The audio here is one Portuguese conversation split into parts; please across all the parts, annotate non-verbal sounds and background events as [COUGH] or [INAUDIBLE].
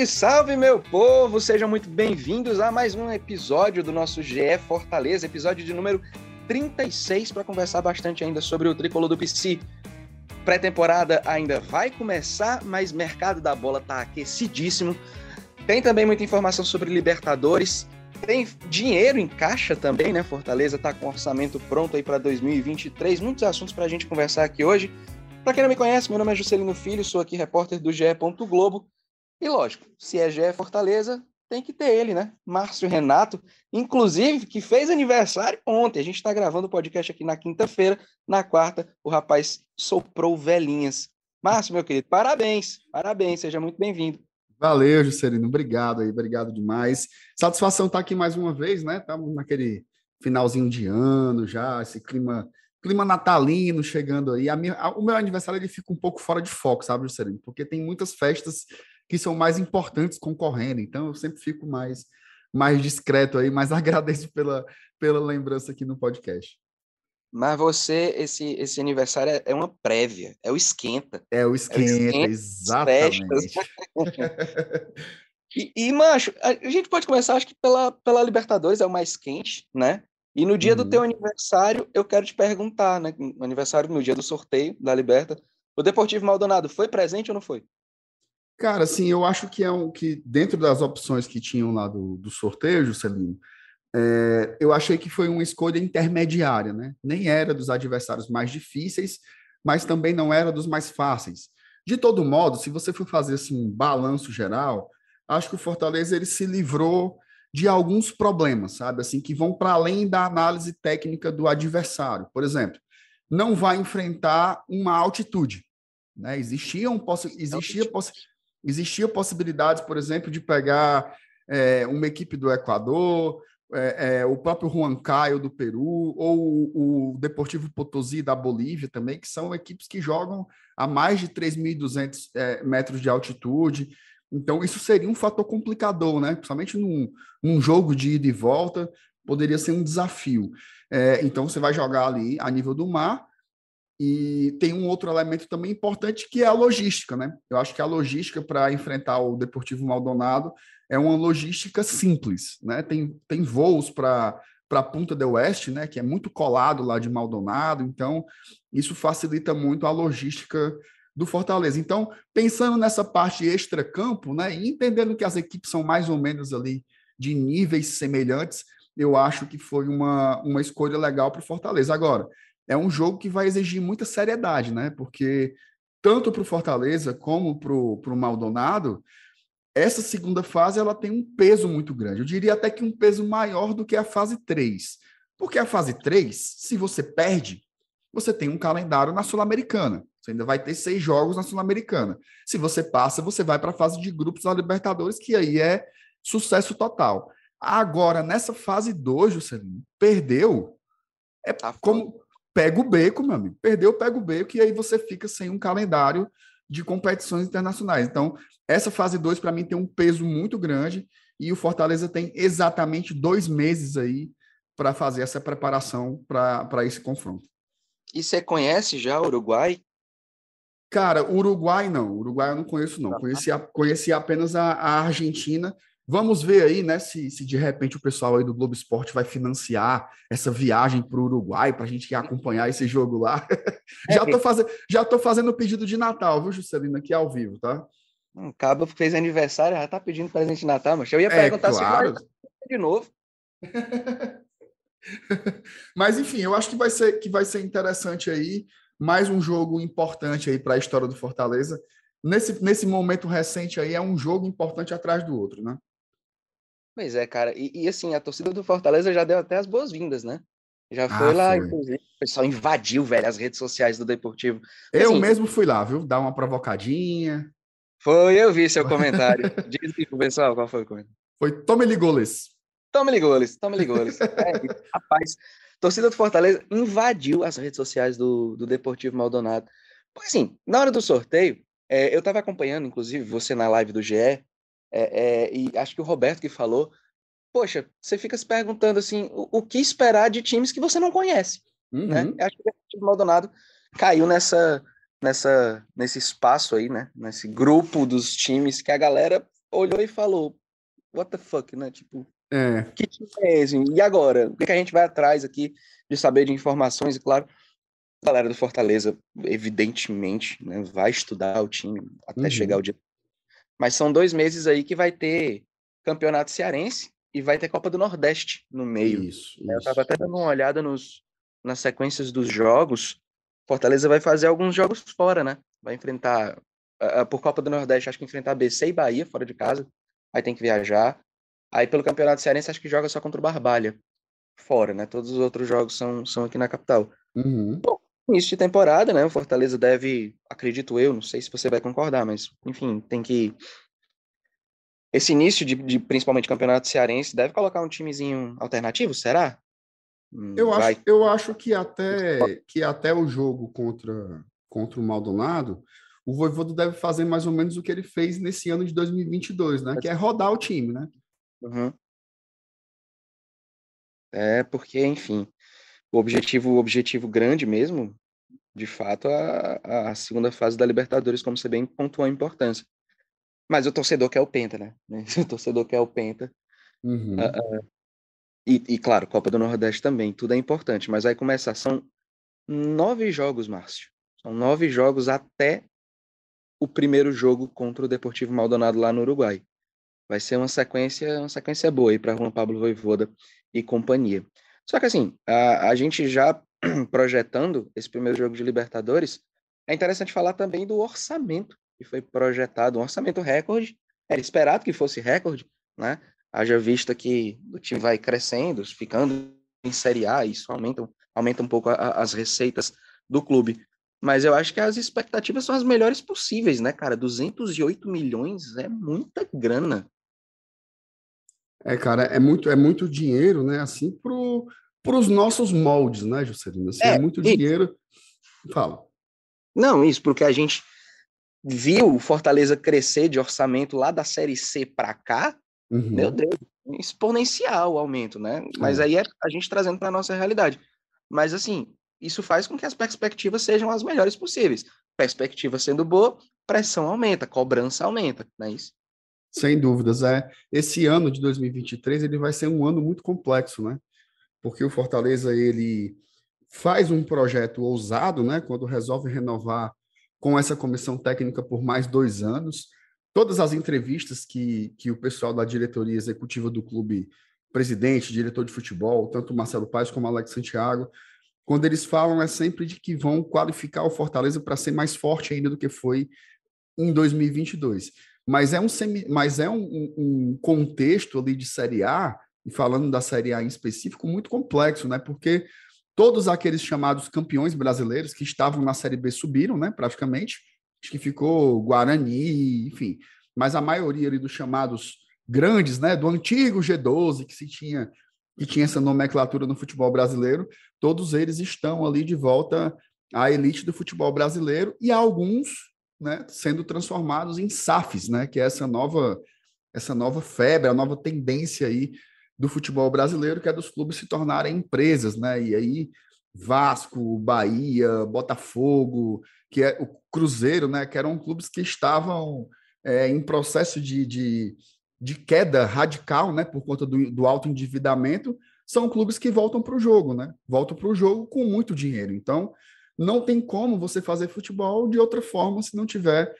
Salve, salve, meu povo! Sejam muito bem-vindos a mais um episódio do nosso GE Fortaleza, episódio de número 36, para conversar bastante ainda sobre o tricolor do PC. Pré-temporada ainda vai começar, mas mercado da bola tá aquecidíssimo. Tem também muita informação sobre Libertadores. Tem dinheiro em caixa também, né? Fortaleza tá com orçamento pronto aí para 2023. Muitos assuntos para a gente conversar aqui hoje. Para quem não me conhece, meu nome é Juscelino Filho, sou aqui repórter do GE. Globo e lógico, se é GE Fortaleza, tem que ter ele, né? Márcio Renato, inclusive, que fez aniversário ontem. A gente está gravando o podcast aqui na quinta-feira. Na quarta, o rapaz soprou velhinhas. Márcio, meu querido, parabéns, parabéns, seja muito bem-vindo. Valeu, Juscelino, obrigado aí, obrigado demais. Satisfação estar tá aqui mais uma vez, né? Estamos naquele finalzinho de ano já, esse clima clima natalino chegando aí. Minha, o meu aniversário ele fica um pouco fora de foco, sabe, Juscelino? Porque tem muitas festas que são mais importantes concorrendo. Então eu sempre fico mais mais discreto aí, mas [LAUGHS] agradeço pela, pela lembrança aqui no podcast. Mas você, esse, esse aniversário é, é uma prévia, é o esquenta. É o esquenta, é o esquenta exatamente. [LAUGHS] e, e, macho, a gente pode começar, acho que pela, pela Libertadores, é o mais quente, né? E no dia uhum. do teu aniversário, eu quero te perguntar, né? aniversário no dia do sorteio da Liberta, o Deportivo Maldonado foi presente ou não foi? Cara, assim, eu acho que é um que dentro das opções que tinham lá do, do sorteio, Juscelino, é, eu achei que foi uma escolha intermediária, né? Nem era dos adversários mais difíceis, mas também não era dos mais fáceis. De todo modo, se você for fazer assim, um balanço geral, acho que o Fortaleza ele se livrou de alguns problemas, sabe? Assim, que vão para além da análise técnica do adversário. Por exemplo, não vai enfrentar uma altitude. Né? Existia, um, existia, Existia possibilidades, por exemplo, de pegar é, uma equipe do Equador, é, é, o próprio Juan Caio do Peru, ou o, o Deportivo Potosí da Bolívia também, que são equipes que jogam a mais de 3.200 é, metros de altitude. Então, isso seria um fator complicador, né? Principalmente num, num jogo de ida e volta, poderia ser um desafio. É, então, você vai jogar ali a nível do mar, e tem um outro elemento também importante que é a logística, né? Eu acho que a logística para enfrentar o Deportivo Maldonado é uma logística simples, né? Tem, tem voos para para Punta del Oeste, né, que é muito colado lá de Maldonado, então isso facilita muito a logística do Fortaleza. Então, pensando nessa parte extra-campo, né, e entendendo que as equipes são mais ou menos ali de níveis semelhantes, eu acho que foi uma, uma escolha legal para o Fortaleza. Agora, é um jogo que vai exigir muita seriedade, né? Porque tanto para o Fortaleza como para o Maldonado, essa segunda fase ela tem um peso muito grande. Eu diria até que um peso maior do que a fase 3. Porque a fase 3, se você perde, você tem um calendário na Sul-Americana. Você ainda vai ter seis jogos na Sul-Americana. Se você passa, você vai para a fase de grupos da Libertadores, que aí é sucesso total. Agora, nessa fase 2, Juscelino, perdeu. É tá como, pega o beco, meu amigo. Perdeu, pega o beco, e aí você fica sem um calendário de competições internacionais. Então, essa fase 2, para mim, tem um peso muito grande, e o Fortaleza tem exatamente dois meses aí para fazer essa preparação para esse confronto. E você conhece já o Uruguai? Cara, Uruguai não. Uruguai eu não conheço, não. Conheci, conheci apenas a, a Argentina Vamos ver aí, né, se, se de repente o pessoal aí do Globo Esporte vai financiar essa viagem para o Uruguai para a gente acompanhar esse jogo lá. [LAUGHS] É, já estou fazendo, já tô fazendo o pedido de Natal, viu, Juscelino, aqui ao vivo, tá? Um cabo fez aniversário, já tá pedindo presente de Natal, mas eu ia é, perguntar claro. se vai de novo. [LAUGHS] mas enfim, eu acho que vai ser que vai ser interessante aí, mais um jogo importante aí para a história do Fortaleza. Nesse, nesse momento recente aí é um jogo importante atrás do outro, né? Pois é, cara. E, e, assim, a torcida do Fortaleza já deu até as boas-vindas, né? Já foi ah, lá, foi. inclusive, o pessoal invadiu, velho, as redes sociais do Deportivo. Eu assim, mesmo fui lá, viu? Dar uma provocadinha. Foi, eu vi seu [LAUGHS] comentário. Diz pro pessoal qual foi o comentário. Foi Tome Ligoles. Tome Ligoles, Tome Ligoles. [LAUGHS] é, rapaz, torcida do Fortaleza invadiu as redes sociais do, do Deportivo Maldonado. Pois assim, na hora do sorteio, é, eu estava acompanhando, inclusive, você na live do GE, é, é, e acho que o Roberto que falou, poxa, você fica se perguntando assim, o, o que esperar de times que você não conhece, né? uhum. né? Acho que o Maldonado caiu nessa, nessa, nesse espaço aí, né? Nesse grupo dos times que a galera olhou e falou: What the fuck, né? Tipo, é. que time é esse? E agora? O que, que a gente vai atrás aqui de saber de informações? E claro, a galera do Fortaleza, evidentemente, né, vai estudar o time até uhum. chegar o dia. Mas são dois meses aí que vai ter campeonato cearense e vai ter Copa do Nordeste no meio. Isso, isso. Eu estava até dando uma olhada nos, nas sequências dos jogos. Fortaleza vai fazer alguns jogos fora, né? Vai enfrentar, uh, por Copa do Nordeste, acho que enfrentar BC e Bahia fora de casa. Aí tem que viajar. Aí pelo Campeonato Cearense, acho que joga só contra o Barbalha. Fora, né? Todos os outros jogos são, são aqui na capital. Uhum. Bom, início de temporada, né? O Fortaleza deve, acredito eu, não sei se você vai concordar, mas enfim, tem que esse início de, de, principalmente campeonato cearense deve colocar um timezinho alternativo, será? Hum, eu acho, eu acho que até que até o jogo contra contra o Maldonado, o Voivodo deve fazer mais ou menos o que ele fez nesse ano de 2022, né? Que é rodar o time, né? Uhum. É porque, enfim, o objetivo, o objetivo grande mesmo, de fato, a, a segunda fase da Libertadores, como você bem pontuou a importância. Mas o torcedor quer o Penta, né? [LAUGHS] O torcedor quer o Penta. Uhum. Uh, e, e, claro, Copa do Nordeste também, tudo é importante. Mas vai começar, são nove jogos, Márcio. São nove jogos até o primeiro jogo contra o Deportivo Maldonado lá no Uruguai. Vai ser uma sequência, uma sequência boa aí para Juan Pablo Voivoda e companhia. Só que assim, a, a gente já [CLEARS THROAT] projetando esse primeiro jogo de Libertadores, é interessante falar também do orçamento que foi projetado, um orçamento recorde, era esperado que fosse recorde, né? Haja vista que o time vai crescendo, ficando em Série A, isso aumenta, aumenta um pouco a, as receitas do clube. Mas eu acho que as expectativas são as melhores possíveis, né, cara? 208 milhões é muita grana. É, cara, é muito, é muito dinheiro, né? Assim, para os nossos moldes, né, Juscelino? Assim, é, é muito dinheiro. Fala. Não, isso, porque a gente viu o Fortaleza crescer de orçamento lá da Série C para cá, uhum. meu Deus, exponencial o aumento, né? Mas é. aí é a gente trazendo para nossa realidade. Mas assim, isso faz com que as perspectivas sejam as melhores possíveis. Perspectiva sendo boa, pressão aumenta, cobrança aumenta, não é isso? Sem dúvidas, é. Esse ano de 2023 ele vai ser um ano muito complexo, né? Porque o Fortaleza ele faz um projeto ousado, né? Quando resolve renovar com essa comissão técnica por mais dois anos. Todas as entrevistas que, que o pessoal da diretoria executiva do clube, presidente, diretor de futebol, tanto Marcelo Paes como Alex Santiago, quando eles falam é sempre de que vão qualificar o Fortaleza para ser mais forte ainda do que foi em 2022. Mas é um, semi, mas é um, um contexto ali de Série A, e falando da Série A em específico, muito complexo, né? Porque Todos aqueles chamados campeões brasileiros que estavam na Série B subiram, né, praticamente. Acho que ficou Guarani, enfim. Mas a maioria ali dos chamados grandes, né, do antigo G12 que se tinha que tinha essa nomenclatura no futebol brasileiro, todos eles estão ali de volta à elite do futebol brasileiro e alguns, né, sendo transformados em SAFs, né, que é essa nova essa nova febre, a nova tendência aí do futebol brasileiro, que é dos clubes se tornarem empresas, né? E aí Vasco, Bahia, Botafogo, que é o Cruzeiro, né? Que eram clubes que estavam é, em processo de, de, de, queda radical, né? Por conta do, do alto endividamento, são clubes que voltam para o jogo, né? Voltam para o jogo com muito dinheiro. Então, não tem como você fazer futebol de outra forma se não tiver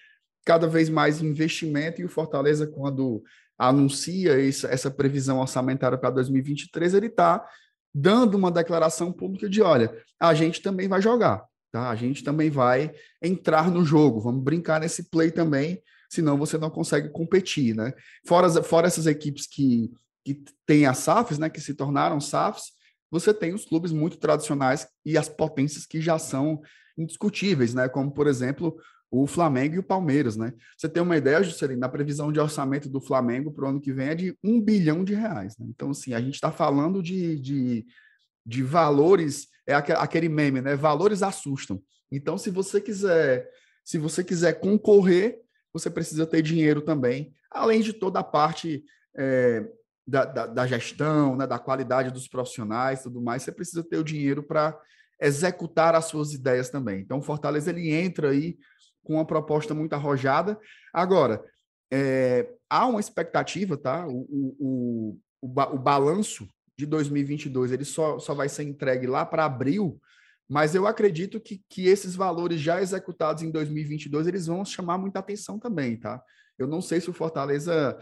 cada vez mais investimento e o Fortaleza, quando anuncia isso, essa previsão orçamentária para 2023, ele está dando uma declaração pública de: olha, a gente também vai jogar, tá? A gente também vai entrar no jogo, vamos brincar nesse play também, senão você não consegue competir, né? Fora, fora essas equipes que, que têm as SAFs, né, que se tornaram SAFs, você tem os clubes muito tradicionais e as potências que já são indiscutíveis, né? Como, por exemplo, o Flamengo e o Palmeiras, né? Você tem uma ideia, Juscelino, na previsão de orçamento do Flamengo para o ano que vem é de um bilhão de reais. Né? Então, assim, a gente está falando de, de, de valores, é aquele meme, né? Valores assustam. Então, se você quiser, se você quiser concorrer, você precisa ter dinheiro também, além de toda a parte é, da, da, da, gestão, né? da qualidade dos profissionais, tudo mais, você precisa ter o dinheiro para executar as suas ideias também. Então, o Fortaleza ele entra aí com uma proposta muito arrojada. Agora, é, há uma expectativa, tá? O, o, o, o, balanço de 2022 ele só, só vai ser entregue lá para abril, mas eu acredito que, que esses valores já executados em 2022 eles vão chamar muita atenção também, tá? Eu não sei se o Fortaleza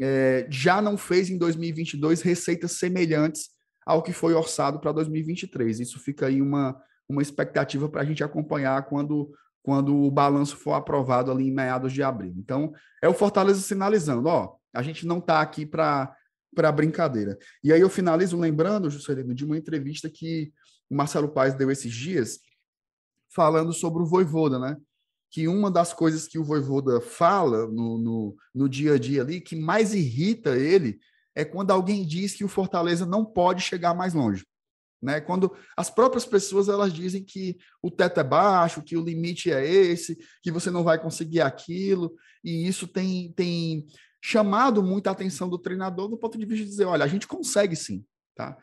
é, já não fez em 2022 receitas semelhantes ao que foi orçado para 2023. Isso fica aí uma, uma expectativa para a gente acompanhar quando, quando o balanço for aprovado ali em meados de abril. Então, é o Fortaleza sinalizando, ó, a gente não está aqui para para brincadeira. E aí eu finalizo lembrando, Juscelino, de uma entrevista que o Marcelo Paes deu esses dias, falando sobre o Voivoda, né? Que uma das coisas que o Voivoda fala no, no, no dia a dia ali, que mais irrita ele, é quando alguém diz que o Fortaleza não pode chegar mais longe. Né? Quando as próprias pessoas elas dizem que o teto é baixo, que o limite é esse, que você não vai conseguir aquilo, e isso tem, tem chamado muita atenção do treinador do ponto de vista de dizer, olha, a gente consegue sim, tá?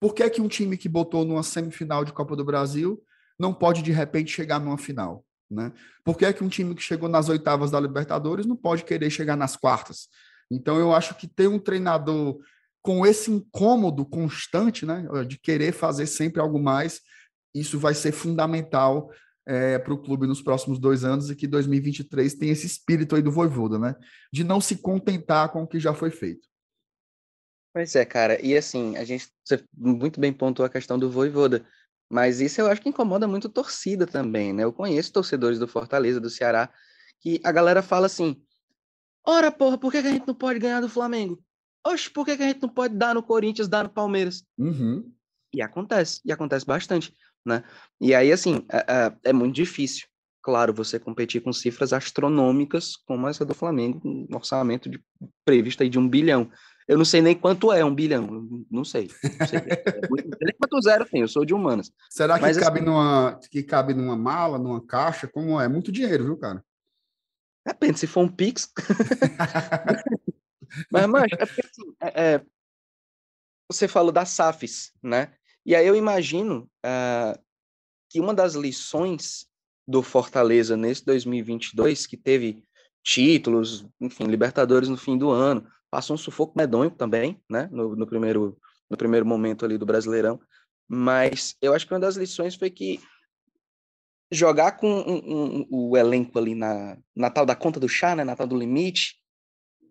Por que, é que um time que botou numa semifinal de Copa do Brasil não pode de repente chegar numa final, né? Por que, é que um time que chegou nas oitavas da Libertadores não pode querer chegar nas quartas? Então eu acho que ter um treinador com esse incômodo constante, né, de querer fazer sempre algo mais, isso vai ser fundamental é, para o clube nos próximos dois anos e que 2023 tem esse espírito aí do Voivoda, né, de não se contentar com o que já foi feito. Pois é, cara, e assim, a gente você muito bem pontuou a questão do Voivoda, mas isso eu acho que incomoda muito a torcida também, né? Eu conheço torcedores do Fortaleza, do Ceará, que a galera fala assim: Ora, porra, por que, a gente não pode ganhar do Flamengo? Oxe, por que, a gente não pode dar no Corinthians, dar no Palmeiras? Uhum. E acontece, e acontece bastante, né? E aí, assim, é, é, é, muito difícil, claro, você competir com cifras astronômicas como essa do Flamengo, um orçamento de, previsto aí de um bilhão. Eu não sei nem quanto é um bilhão, não sei. Não sei, é muito, nem quanto zero tem, eu sou de humanas. Será que, Mas, cabe assim, numa, que cabe numa mala, numa caixa? Como é? É muito dinheiro, viu, cara? Depende, se for um Pix. [LAUGHS] mas, mas, é porque assim, é, é, você falou das SAFs, né? E aí eu imagino uh, que uma das lições do Fortaleza nesse 2022, que teve títulos, enfim, Libertadores no fim do ano, passou um sufoco medonho também, né? No, no, primeiro, no primeiro momento ali do Brasileirão. Mas eu acho que uma das lições foi que jogar com um, um, o elenco ali na, na tal da conta do chá, né, na tal do limite,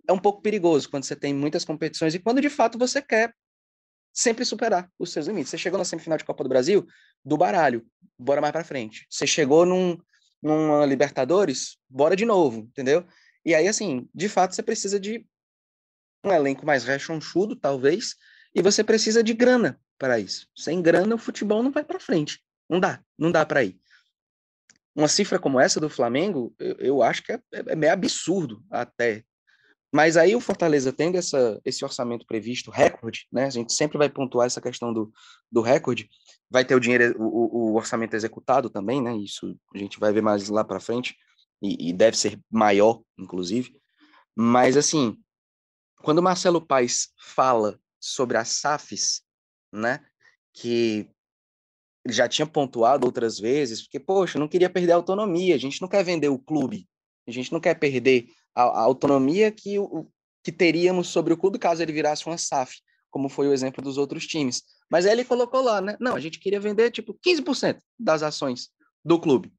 é um pouco perigoso quando você tem muitas competições e quando de fato você quer sempre superar os seus limites. Você chegou na semifinal de Copa do Brasil, do baralho, bora mais para frente. Você chegou num, numa Libertadores, bora de novo, entendeu? E aí, assim, de fato, você precisa de um elenco mais rechonchudo, talvez, e você precisa de grana para isso. Sem grana, o futebol não vai para frente. Não dá, não dá para ir uma cifra como essa do Flamengo, eu, eu acho que é, é, é, meio absurdo até. Mas aí o Fortaleza tendo essa, esse orçamento previsto, recorde, né? A gente sempre vai pontuar essa questão do, do recorde. Vai ter o dinheiro, o, o orçamento executado também, né? Isso a gente vai ver mais lá para frente e, e, deve ser maior, inclusive. Mas assim, quando o Marcelo Paes fala sobre as SAFs, né? Que ele já tinha pontuado outras vezes, porque, poxa, não queria perder a autonomia, a gente não quer vender o clube, a gente não quer perder a, a autonomia que, o, que teríamos sobre o clube caso ele virasse uma SAF, como foi o exemplo dos outros times. Mas aí ele colocou lá, né? Não, a gente queria vender, tipo, 15% das ações do clube.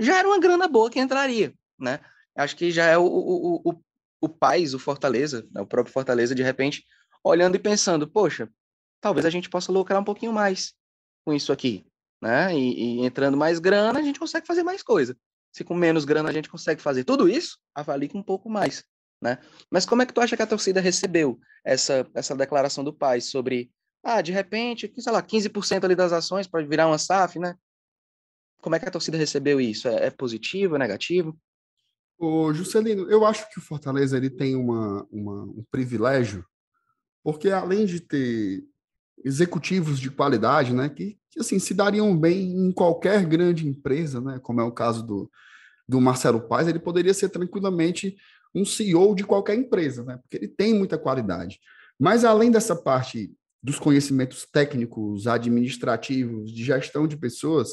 Já era uma grana boa que entraria, né? Acho que já é o, o, o, o país, o Fortaleza, né? o próprio Fortaleza, de repente, olhando e pensando, poxa, talvez a gente possa lucrar um pouquinho mais com isso aqui, né? E, e, entrando mais grana, a gente consegue fazer mais coisa. Se com menos grana a gente consegue fazer tudo isso, avalie com um pouco mais, né? Mas como é que tu acha que a torcida recebeu essa, essa declaração do pai sobre, ah, de repente, sei lá, 15% ali das ações para virar uma SAF, né? Como é que a torcida recebeu isso? É, é positivo, é negativo? Ô, Juscelino, eu acho que o Fortaleza ele tem uma, uma, um privilégio, porque além de ter executivos de qualidade, né, que, que, assim se dariam bem em qualquer grande empresa, né, como é o caso do, do Marcelo Paes, ele poderia ser tranquilamente um CEO de qualquer empresa, né, porque ele tem muita qualidade. Mas além dessa parte dos conhecimentos técnicos, administrativos, de gestão de pessoas,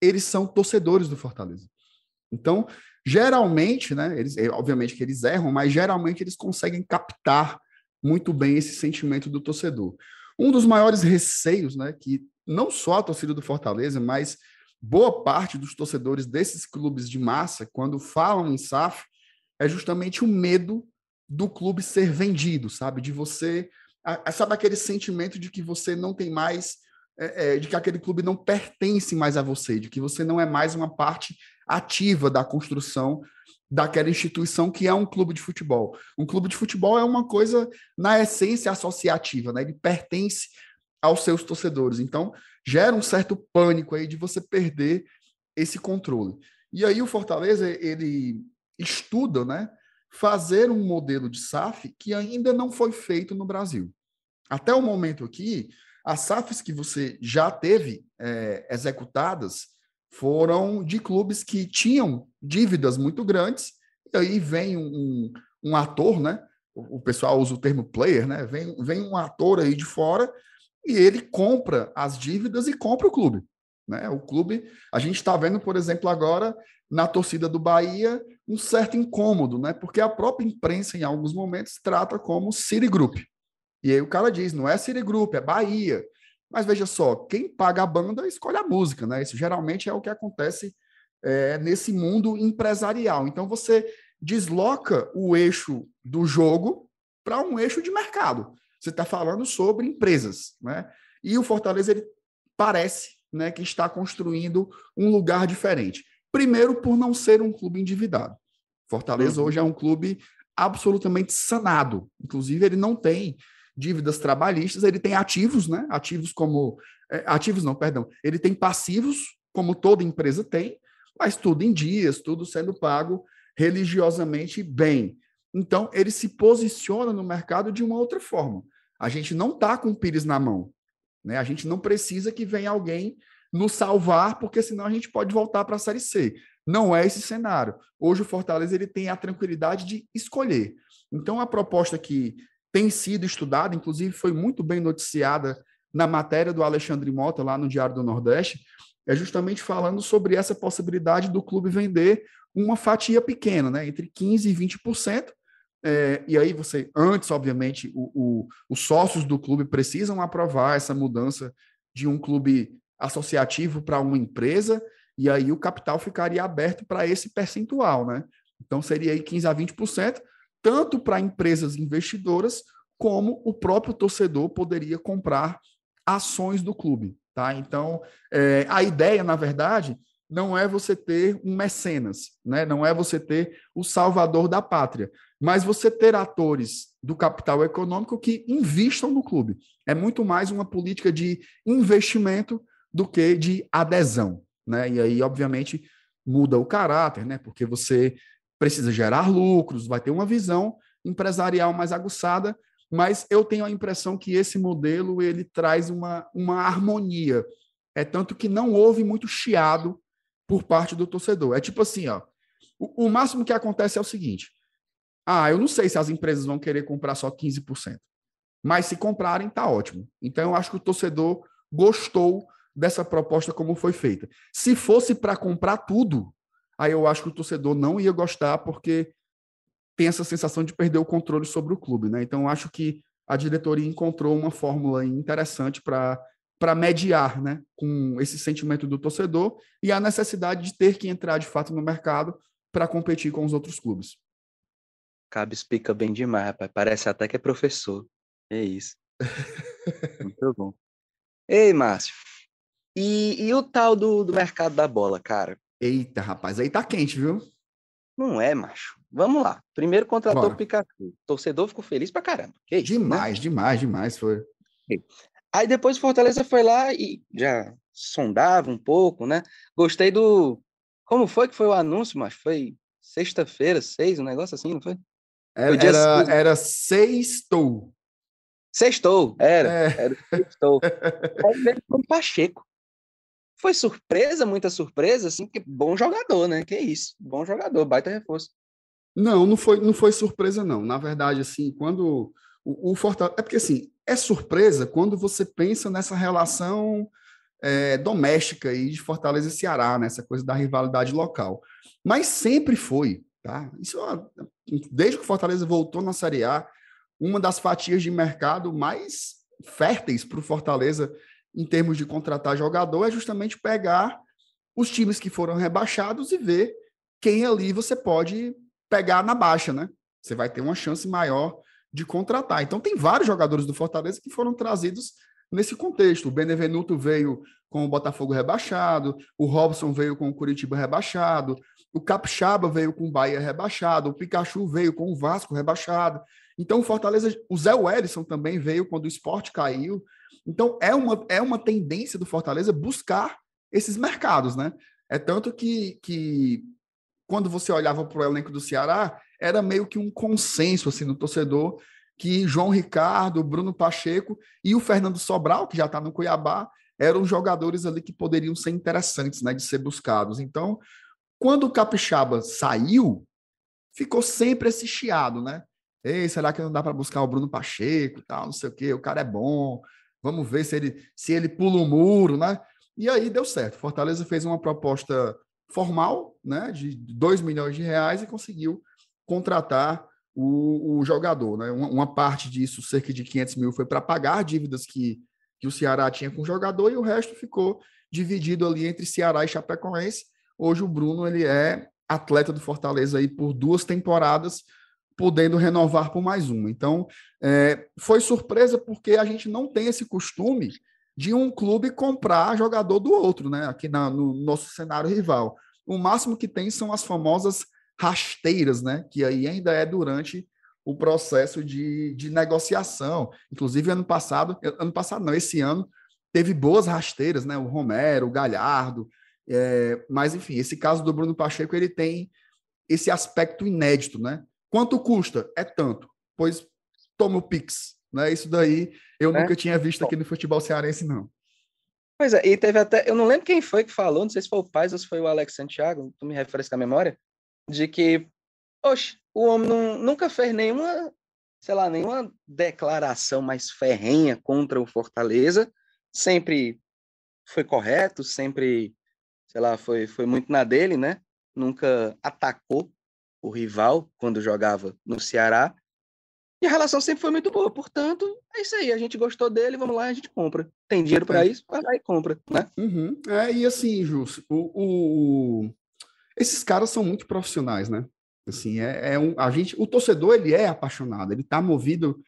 eles são torcedores do Fortaleza. Então, geralmente, né, eles, é, obviamente que eles erram, mas geralmente eles conseguem captar muito bem esse sentimento do torcedor. Um dos maiores receios, né, que não só a torcida do Fortaleza, mas boa parte dos torcedores desses clubes de massa, quando falam em SAF, é justamente o medo do clube ser vendido, sabe? De você. Sabe aquele sentimento de que você não tem mais. É, é, de que aquele clube não pertence mais a você, de que você não é mais uma parte ativa da construção daquela instituição que é um clube de futebol. Um clube de futebol é uma coisa, na essência, associativa, né? Ele pertence aos seus torcedores. Então, gera um certo pânico aí de você perder esse controle. E aí o Fortaleza, ele estuda, né? Fazer um modelo de SAF que ainda não foi feito no Brasil. Até o momento aqui, as SAFs que você já teve é, executadas foram de clubes que tinham dívidas muito grandes, e aí vem um, um, ator, né? O, o, pessoal usa o termo player, né? Vem, vem um ator aí de fora e ele compra as dívidas e compra o clube. Né? O clube, a gente está vendo, por exemplo, agora na torcida do Bahia um certo incômodo, né? Porque a própria imprensa, em alguns momentos, trata como Citigroup. E aí o cara diz, não é Citigroup, é Bahia. Mas veja só, quem paga a banda escolhe a música, né? Isso geralmente é o que acontece é, nesse mundo empresarial. Então você desloca o eixo do jogo para um eixo de mercado. Você está falando sobre empresas, né? E o Fortaleza ele parece, né, que está construindo um lugar diferente. Primeiro, por não ser um clube endividado. Fortaleza uhum. hoje é um clube absolutamente sanado. Inclusive, ele não tem dívidas trabalhistas, ele tem ativos, né? Ativos como. É, ativos não, perdão. Ele tem passivos, como toda empresa tem, mas tudo em dias, tudo sendo pago religiosamente bem. Então, ele se posiciona no mercado de uma outra forma. A gente não está com o Pires na mão. Né? A gente não precisa que venha alguém nos salvar, porque senão a gente pode voltar para a Série C. Não é esse cenário. Hoje o Fortaleza ele tem a tranquilidade de escolher. Então, a proposta que tem sido estudada, inclusive foi muito bem noticiada na matéria do Alexandre Mota, lá no Diário do Nordeste, é justamente falando sobre essa possibilidade do clube vender uma fatia pequena, né, entre 15% e 20%, é, e aí você, antes, obviamente, o, o, os sócios do clube precisam aprovar essa mudança de um clube associativo para uma empresa, e aí o capital ficaria aberto para esse percentual, né? Então seria aí 15 a 20%, tanto para empresas investidoras, como o próprio torcedor poderia comprar ações do clube, tá? Então, é, a ideia, na verdade, não é você ter um mecenas, né? Não é você ter o salvador da pátria, mas você ter atores do capital econômico que investam no clube. É muito mais uma política de investimento do que de adesão, né? E aí, obviamente, muda o caráter, né? Porque você precisa gerar lucros, vai ter uma visão empresarial mais aguçada, mas eu tenho a impressão que esse modelo ele traz uma, uma harmonia. É tanto que não houve muito chiado por parte do torcedor. É tipo assim, ó, o, o máximo que acontece é o seguinte: ah, eu não sei se as empresas vão querer comprar só 15%. Mas se comprarem, tá ótimo. Então eu acho que o torcedor gostou dessa proposta como foi feita. Se fosse para comprar tudo, aí eu acho que o torcedor não ia gostar porque tem essa sensação de perder o controle sobre o clube, né? Então eu acho que a diretoria encontrou uma fórmula interessante para para mediar, né, com esse sentimento do torcedor e a necessidade de ter que entrar de fato no mercado para competir com os outros clubes. Cabe explica bem demais, rapaz. Parece até que é professor. É isso. [LAUGHS] Muito bom. Ei, Márcio. E, e o tal do, do mercado da bola, cara? Eita, rapaz, aí tá quente, viu? Não é, macho. Vamos lá. Primeiro contratou o Pikachu. O torcedor ficou feliz pra caramba. Que isso, demais, né? demais, demais. Foi. Aí depois o Fortaleza foi lá e já sondava um pouco, né? Gostei do. Como foi que foi o anúncio, mas foi sexta-feira, seis, um negócio assim, não foi? Era, era, era sextou. Sextou, era. É. Era sextou. [LAUGHS] Aí veio o Pacheco. Foi surpresa, muita surpresa, assim, porque bom jogador, né? Que isso, bom jogador, baita reforço. Não, não foi, não foi surpresa, não. Na verdade, assim, quando o, o Fortaleza. É porque, assim, é surpresa quando você pensa nessa relação é, doméstica aí de Fortaleza e Ceará, né? essa coisa da rivalidade local. Mas sempre foi, tá? Isso é desde que Fortaleza voltou na Série A, uma das fatias de mercado mais férteis para o Fortaleza em termos de contratar jogador é justamente pegar os times que foram rebaixados e ver quem ali você pode pegar na baixa, né? Você vai ter uma chance maior de contratar. Então tem vários jogadores do Fortaleza que foram trazidos nesse contexto. O Benevenuto veio com o Botafogo rebaixado, o Robson veio com o Curitiba rebaixado, o Capixaba veio com o Bahia rebaixado, o Pikachu veio com o Vasco rebaixado. Então o Fortaleza, o Zé Wellison também veio quando o esporte caiu. Então é uma, é uma tendência do Fortaleza buscar esses mercados, né? É tanto que, que quando você olhava para o elenco do Ceará, era meio que um consenso assim no torcedor que João Ricardo, Bruno Pacheco e o Fernando Sobral, que já está no Cuiabá, eram jogadores ali que poderiam ser interessantes, né, de ser buscados. Então, quando o Capixaba saiu, ficou sempre esse chiado, né? Ei, será que não dá para buscar o Bruno Pacheco, tal, não sei o quê, o cara é bom. Vamos ver se ele se ele pula o muro, né? E aí deu certo. Fortaleza fez uma proposta formal, né, de 2 milhões de reais e conseguiu contratar o, o jogador. Né? Uma, uma, parte disso, cerca de 500 mil, foi para pagar dívidas que, que o Ceará tinha com o jogador e o resto ficou dividido ali entre Ceará e Chapecoense. Hoje o Bruno ele é atleta do Fortaleza aí por duas temporadas, podendo renovar por mais uma. Então, é, foi surpresa porque a gente não tem esse costume de um clube comprar jogador do outro, né? Aqui na, no nosso cenário rival. O máximo que tem são as famosas rasteiras, né? Que aí ainda é durante o processo de, de negociação. Inclusive, ano passado, ano passado não, esse ano, teve boas rasteiras, né? O Romero, o Galhardo. É, mas, enfim, esse caso do Bruno Pacheco, ele tem esse aspecto inédito, né? Quanto custa? É tanto. Pois toma o Pix. Né? Isso daí eu é? nunca tinha visto aqui no futebol cearense, não. Pois é, e teve até. Eu não lembro quem foi que falou, não sei se foi o Paz ou se foi o Alex Santiago, tu me refresca a memória, de que, oxe, o homem não, nunca fez nenhuma, sei lá, nenhuma declaração mais ferrenha contra o Fortaleza, sempre foi correto, sempre, sei lá, foi, foi muito na dele, né? Nunca atacou o rival quando jogava no Ceará. E a relação sempre foi muito boa. Portanto, é isso aí. A gente gostou dele, vamos lá, a gente compra. Tem dinheiro para isso, vai lá e compra, né? Uhum. É, e assim, Jus, o, o, esses caras são muito profissionais, né? Assim, é, é um, a gente, o torcedor ele é apaixonado, ele está movido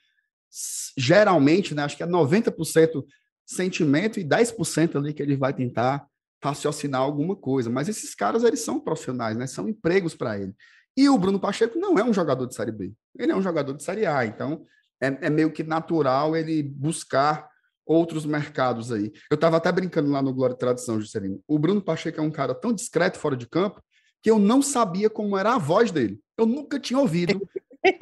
geralmente, né? Acho que é 90% sentimento e 10% ali que ele vai tentar raciocinar alguma coisa. Mas esses caras eles são profissionais, né? São empregos para ele. E o Bruno Pacheco não é um jogador de Série B, ele é um jogador de Série A, então é, é meio que natural ele buscar outros mercados aí. Eu estava até brincando lá no Glória e Tradição, Juscelino. O Bruno Pacheco é um cara tão discreto fora de campo que eu não sabia como era a voz dele. Eu nunca tinha ouvido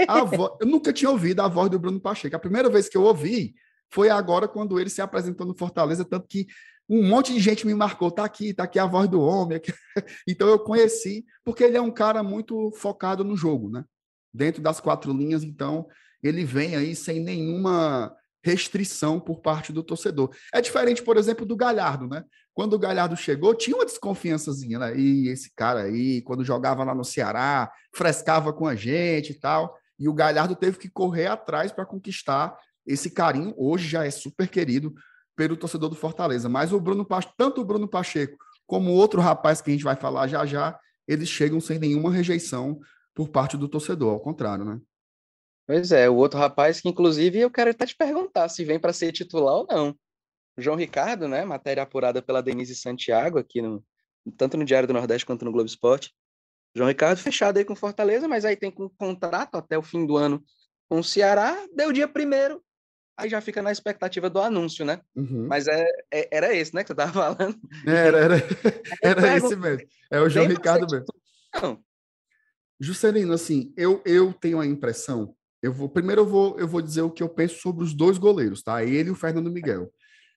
a [LAUGHS] vo... eu nunca tinha ouvido a voz do Bruno Pacheco. A primeira vez que eu ouvi foi agora quando ele se apresentou no Fortaleza, tanto que um monte de gente me marcou, tá aqui, tá aqui a voz do homem. [LAUGHS] Então eu conheci, porque ele é um cara muito focado no jogo, né? Dentro das quatro linhas, então ele vem aí sem nenhuma restrição por parte do torcedor. É diferente, por exemplo, do Galhardo, né? Quando o Galhardo chegou, tinha uma desconfiançazinha, né? E esse cara aí, quando jogava lá no Ceará, frescava com a gente e tal. E o Galhardo teve que correr atrás para conquistar esse carinho. Hoje já é super querido pelo torcedor do Fortaleza. Mas o Bruno tanto o Bruno Pacheco como outro rapaz que a gente vai falar já já, eles chegam sem nenhuma rejeição por parte do torcedor, ao contrário, né? Pois é, o outro rapaz que inclusive eu quero até te perguntar se vem para ser titular ou não. João Ricardo, né, matéria apurada pela Denise Santiago aqui no tanto no Diário do Nordeste quanto no Globo Esporte. João Ricardo fechado aí com Fortaleza, mas aí tem um contrato até o fim do ano com o Ceará, deu dia primeiro, aí já fica na expectativa do anúncio, né? Uhum. Mas é, é, era esse, né, que você tava [LAUGHS] falando. Era, era, era esse mesmo. É o João Ricardo mesmo. Não. Juscelino, assim, eu, eu tenho a impressão, eu vou primeiro eu vou, eu vou dizer o que eu penso sobre os dois goleiros, tá? Ele e o Fernando Miguel.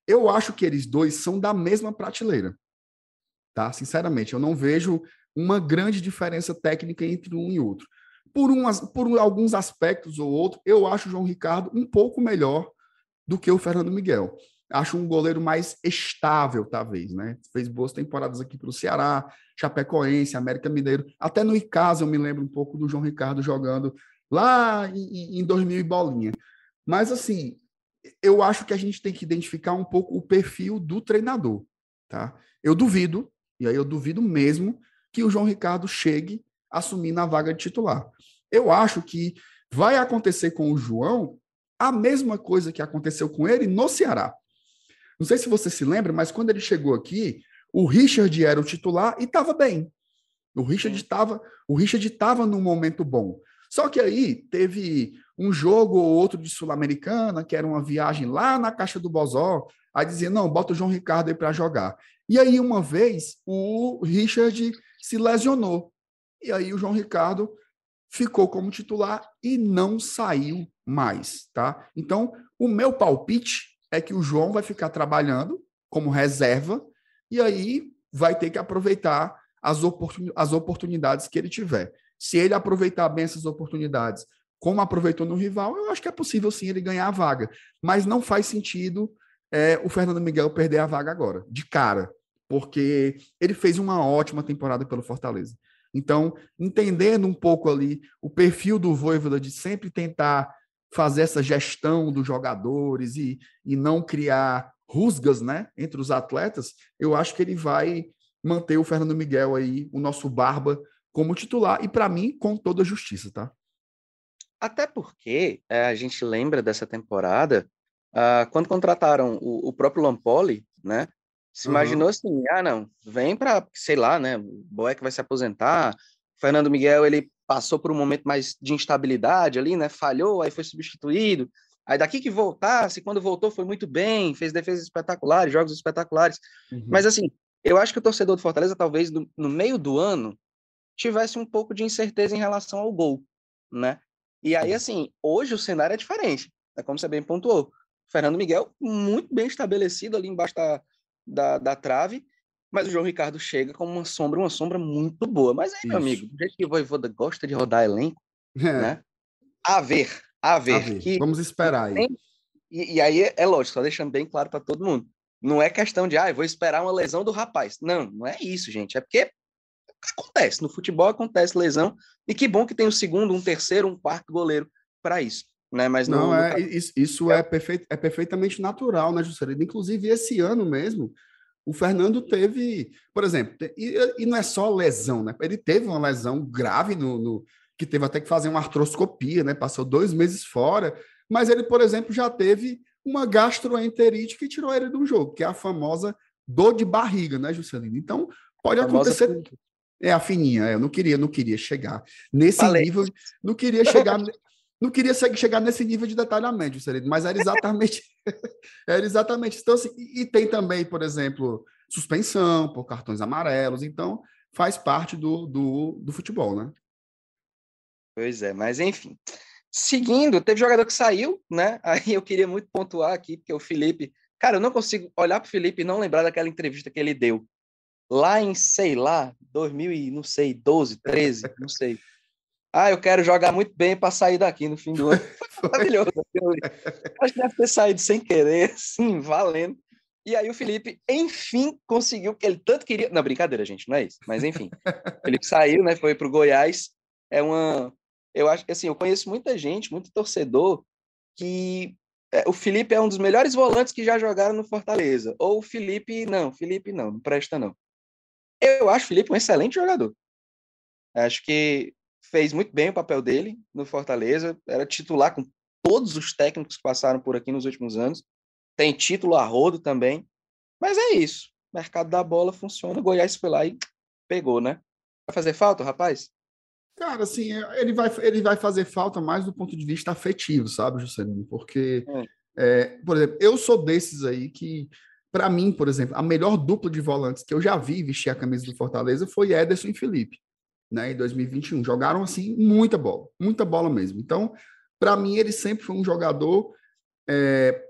Eu acho que eles dois são da mesma prateleira, tá? Sinceramente, eu não vejo uma grande diferença técnica entre um e outro. Por, umas, por alguns aspectos ou outro, eu acho o João Ricardo um pouco melhor do que o Fernando Miguel. acho um goleiro mais estável, talvez, né? Fez boas temporadas aqui para o Ceará, Chapecoense, América Mineiro. Até no Icasa eu me lembro um pouco do João Ricardo jogando lá em, em 2000 e bolinha. Mas, assim, eu acho que a gente tem que identificar um pouco o perfil do treinador, tá? Eu duvido, e aí eu duvido mesmo, que o João Ricardo chegue assumindo a vaga de titular. Eu acho que vai acontecer com o João a mesma coisa que aconteceu com ele no Ceará. Não sei se você se lembra, mas quando ele chegou aqui, o Richard era o titular e estava bem. O Richard estava, o Richard estava num momento bom. Só que aí teve um jogo ou outro de Sul-Americana, que era uma viagem lá na Caixa do Bozó, aí dizia, não, bota o João Ricardo aí para jogar. E aí, uma vez, o Richard se lesionou. E aí o João Ricardo ficou como titular e não saiu mais, tá? Então, o meu palpite é que o João vai ficar trabalhando como reserva e aí vai ter que aproveitar as, oportun as oportunidades que ele tiver. Se ele aproveitar bem essas oportunidades, como aproveitou no rival, eu acho que é possível sim ele ganhar a vaga. Mas não faz sentido é, o Fernando Miguel perder a vaga agora, de cara, porque ele fez uma ótima temporada pelo Fortaleza. Então, entendendo um pouco ali o perfil do Voivoda de sempre tentar fazer essa gestão dos jogadores e, e não criar rusgas né, entre os atletas, eu acho que ele vai manter o Fernando Miguel aí, o nosso Barba, como titular, e para mim, com toda a justiça, tá? Até porque é, a gente lembra dessa temporada, uh, quando contrataram o, o próprio Lampoli, né? Se uhum. imaginou assim, ah, não, vem para, sei lá, né? O Boeck vai se aposentar. O Fernando Miguel, ele passou por um momento mais de instabilidade ali, né? Falhou, aí foi substituído. Aí daqui que voltasse, quando voltou foi muito bem, fez defesas espetaculares, jogos espetaculares. Uhum. Mas assim, eu acho que o torcedor do Fortaleza, talvez no, no, meio do ano, tivesse um pouco de incerteza em relação ao gol, né? E aí, assim, hoje o cenário é diferente, é como você bem pontuou. Fernando Miguel, muito bem estabelecido ali embaixo da, da, da trave, mas o João Ricardo chega com uma sombra, uma sombra muito boa. Mas aí, Isso. meu amigo, do jeito que o Voivoda gosta de rodar elenco, é. né? A ver, a ver. A ver. Que Vamos esperar aí. E, e, aí é lógico, só deixando bem claro para todo mundo. Não é questão de, ah, vou esperar uma lesão do rapaz. Não, não é isso, gente. É porque acontece. No futebol acontece lesão. E que bom que tem um segundo, um terceiro, um quarto goleiro para isso. Né? Mas não, é, isso, isso é, perfeito, é perfeitamente natural, né, Juscelino? Inclusive, esse ano mesmo, o Fernando teve, por exemplo, e, e, não é só lesão, né? Ele teve uma lesão grave no, no, que teve até que fazer uma artroscopia, né? Passou dois meses fora, mas ele, por exemplo, já teve uma gastroenterite que tirou ele do jogo, que é a famosa dor de barriga, né, Juscelino? Então, pode acontecer. É a fininha, é, eu não queria, não queria chegar nesse Falei. nível, não queria chegar [LAUGHS] não queria chegar nesse nível de detalhamento, mas era exatamente, [LAUGHS] era exatamente. Então, assim, e tem também, por exemplo, suspensão por cartões amarelos, então faz parte do, do, do futebol, né? Pois é, mas enfim. Seguindo, teve jogador que saiu, né? [LAUGHS] Aí eu queria muito pontuar aqui, porque o Felipe. Cara, eu não consigo olhar para o Felipe e não lembrar daquela entrevista que ele deu. Lá em, sei lá, 2000 e não sei, 12, 13, não sei. Ah, eu quero jogar muito bem para sair daqui no fim do ano. [LAUGHS] Maravilhoso. Acho que deve ter saído sem querer, [LAUGHS] sim, valendo. E aí o Felipe, enfim, conseguiu o que ele tanto queria. Não, brincadeira, gente, não é isso. Mas enfim, o [LAUGHS] Felipe saiu, né? Foi para o Goiás. É uma. Eu acho que assim, eu conheço muita gente, muito torcedor, que é, o Felipe é um dos melhores volantes que já jogaram no Fortaleza. Ou o Felipe, não, Felipe não, não presta não. Eu acho o Felipe um excelente jogador. Acho que fez muito bem o papel dele no Fortaleza, era titular com todos os técnicos que passaram por aqui nos últimos anos. Tem título a rodo também. Mas é isso. O mercado da bola funciona. O Goiás foi lá e pegou, né? Vai fazer falta, rapaz? Cara, assim, ele vai, ele vai fazer falta mais do ponto de vista afetivo, sabe, Juscelino? Porque, é. É, por exemplo, eu sou desses aí que, para mim, por exemplo, a melhor dupla de volantes que eu já vi vestir a camisa do Fortaleza foi Ederson e Felipe né, em 2021. Jogaram assim muita bola, muita bola mesmo. Então, para mim, ele sempre foi um jogador é,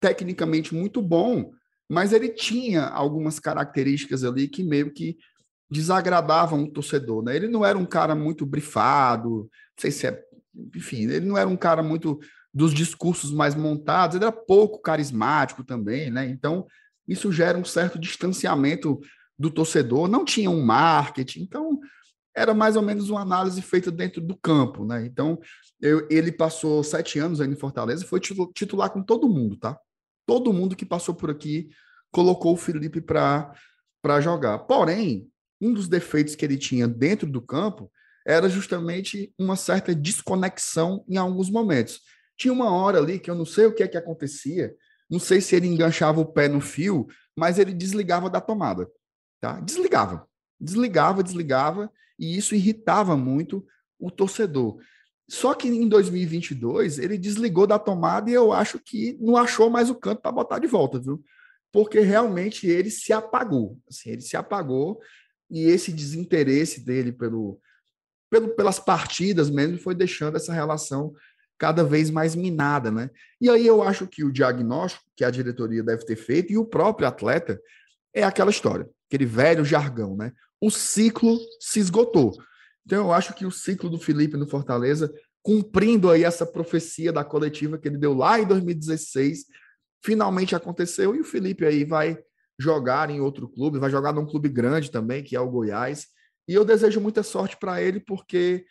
tecnicamente muito bom, mas ele tinha algumas características ali que meio que desagradavam o torcedor. Né? Ele não era um cara muito brifado, não sei se é. Enfim, ele não era um cara muito dos discursos mais montados, ele era pouco carismático também, né? Então, isso gera um certo distanciamento do torcedor, não tinha um marketing, então era mais ou menos uma análise feita dentro do campo, né? Então, eu, ele passou sete anos aí em Fortaleza, foi titular com todo mundo, tá? Todo mundo que passou por aqui colocou o Felipe para jogar. Porém, um dos defeitos que ele tinha dentro do campo era justamente uma certa desconexão em alguns momentos. Tinha uma hora ali que eu não sei o que é que acontecia, não sei se ele enganchava o pé no fio, mas ele desligava da tomada, tá? Desligava, desligava, desligava, e isso irritava muito o torcedor. Só que em 2022 ele desligou da tomada e eu acho que não achou mais o canto para botar de volta, viu? Porque realmente ele se apagou, assim, ele se apagou e esse desinteresse dele pelo, pelo, pelas partidas mesmo foi deixando essa relação cada vez mais minada, né? E aí eu acho que o diagnóstico que a diretoria deve ter feito e o próprio atleta é aquela história, aquele velho jargão, né? O ciclo se esgotou. Então eu acho que o ciclo do Felipe no Fortaleza, cumprindo aí essa profecia da coletiva que ele deu lá em 2016, finalmente aconteceu e o Felipe aí vai jogar em outro clube, vai jogar num clube grande também, que é o Goiás. E eu desejo muita sorte para ele porque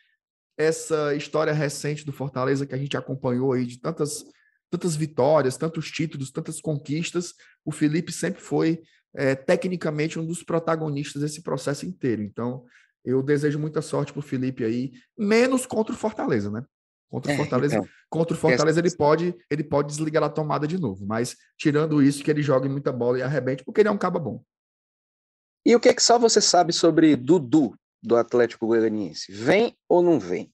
essa história recente do Fortaleza que a gente acompanhou aí de tantas tantas vitórias, tantos títulos, tantas conquistas, o Felipe sempre foi é, tecnicamente um dos protagonistas desse processo inteiro. Então, eu desejo muita sorte para o Felipe aí, menos contra o Fortaleza, né? Contra o é, Fortaleza, então, contra o Fortaleza ele pode, ele pode desligar a tomada de novo, mas tirando isso que ele joga muita bola e arrebente, porque ele é um caba bom. E o que é que só você sabe sobre Dudu do Atlético Goianiense? Vem ou não vem?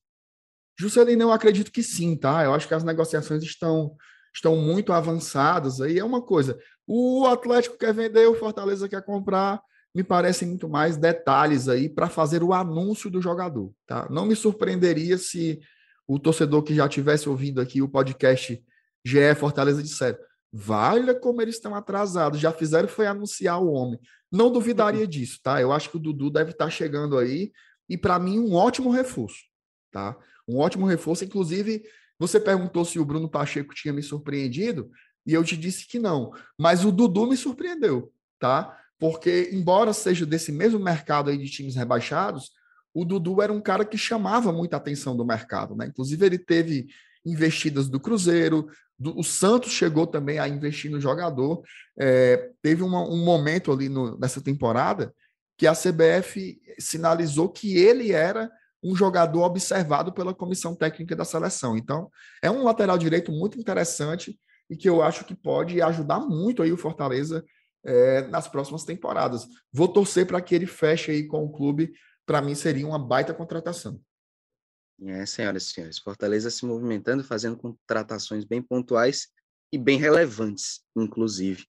Juscelino, eu acredito que sim, tá? Eu acho que as negociações estão, estão muito avançadas. Aí é uma coisa. O Atlético quer vender, o Fortaleza quer comprar. Me parecem muito mais detalhes aí para fazer o anúncio do jogador, tá? Não me surpreenderia se o torcedor que já tivesse ouvindo aqui o podcast GE Fortaleza disser: Valha como eles estão atrasados, já fizeram foi anunciar o homem. Não duvidaria disso, tá? Eu acho que o Dudu deve estar chegando aí e para mim um ótimo reforço, tá? Um ótimo reforço. Inclusive, você perguntou se o Bruno Pacheco tinha me surpreendido, e eu te disse que não. Mas o Dudu me surpreendeu, tá? Porque, embora seja desse mesmo mercado aí de times rebaixados, o Dudu era um cara que chamava muita atenção do mercado, né? Inclusive, ele teve investidas do Cruzeiro, do, o Santos chegou também a investir no jogador. É, teve uma, um momento ali no, nessa temporada que a CBF sinalizou que ele era um jogador observado pela comissão técnica da seleção. Então, é um lateral direito muito interessante e que eu acho que pode ajudar muito aí o Fortaleza é, nas próximas temporadas. Vou torcer para que ele feche aí com o clube. Para mim, seria uma baita contratação. É, senhoras e senhores, Fortaleza se movimentando, fazendo contratações bem pontuais e bem relevantes, inclusive.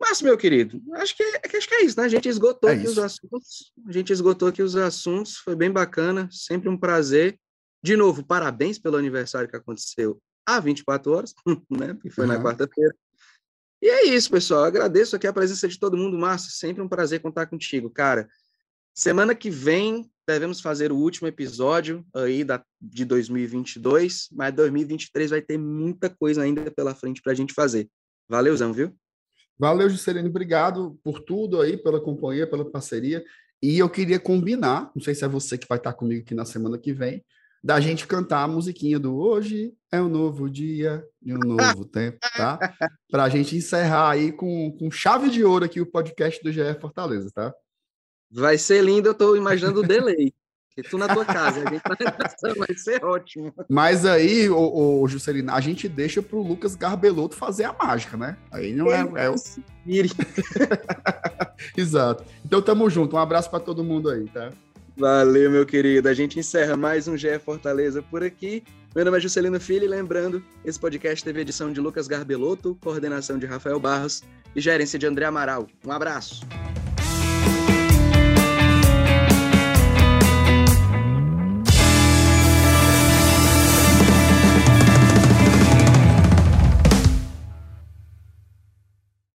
Mas, meu querido, acho que, é, acho que é isso, né? A gente esgotou é aqui isso. os assuntos. A gente esgotou aqui os assuntos, foi bem bacana, sempre um prazer. De novo, parabéns pelo aniversário que aconteceu há 24 horas, [LAUGHS] né? Que foi uhum. na quarta-feira. E é isso, pessoal. agradeço aqui a presença de todo mundo, Márcio. Sempre um prazer contar contigo, cara. Semana que vem devemos fazer o último episódio aí da, de 2022, mas 2023 vai ter muita coisa ainda pela frente para a gente fazer. Valeuzão, viu? Valeu, Juscelino. Obrigado por tudo aí, pela companhia, pela parceria. E eu queria combinar, não sei se é você que vai estar comigo aqui na semana que vem, da gente cantar a musiquinha do Hoje é um novo dia e um novo tempo, tá? Para a gente encerrar aí com, com chave de ouro aqui o podcast do GE Fortaleza, tá? Vai ser lindo, eu estou imaginando o delay. [LAUGHS] E tu na tua casa, a gente tá vai ser ótimo. Mas aí, o, o Juscelino, a gente deixa pro Lucas Garbelotto fazer a mágica, né? Aí não é. é o... [LAUGHS] Exato. Então tamo junto. Um abraço para todo mundo aí, tá? Valeu, meu querido. A gente encerra mais um GE Fortaleza por aqui. Meu nome é Juscelino Filho e lembrando, esse podcast teve edição de Lucas Garbelotto, coordenação de Rafael Barros e gerência de André Amaral. Um abraço.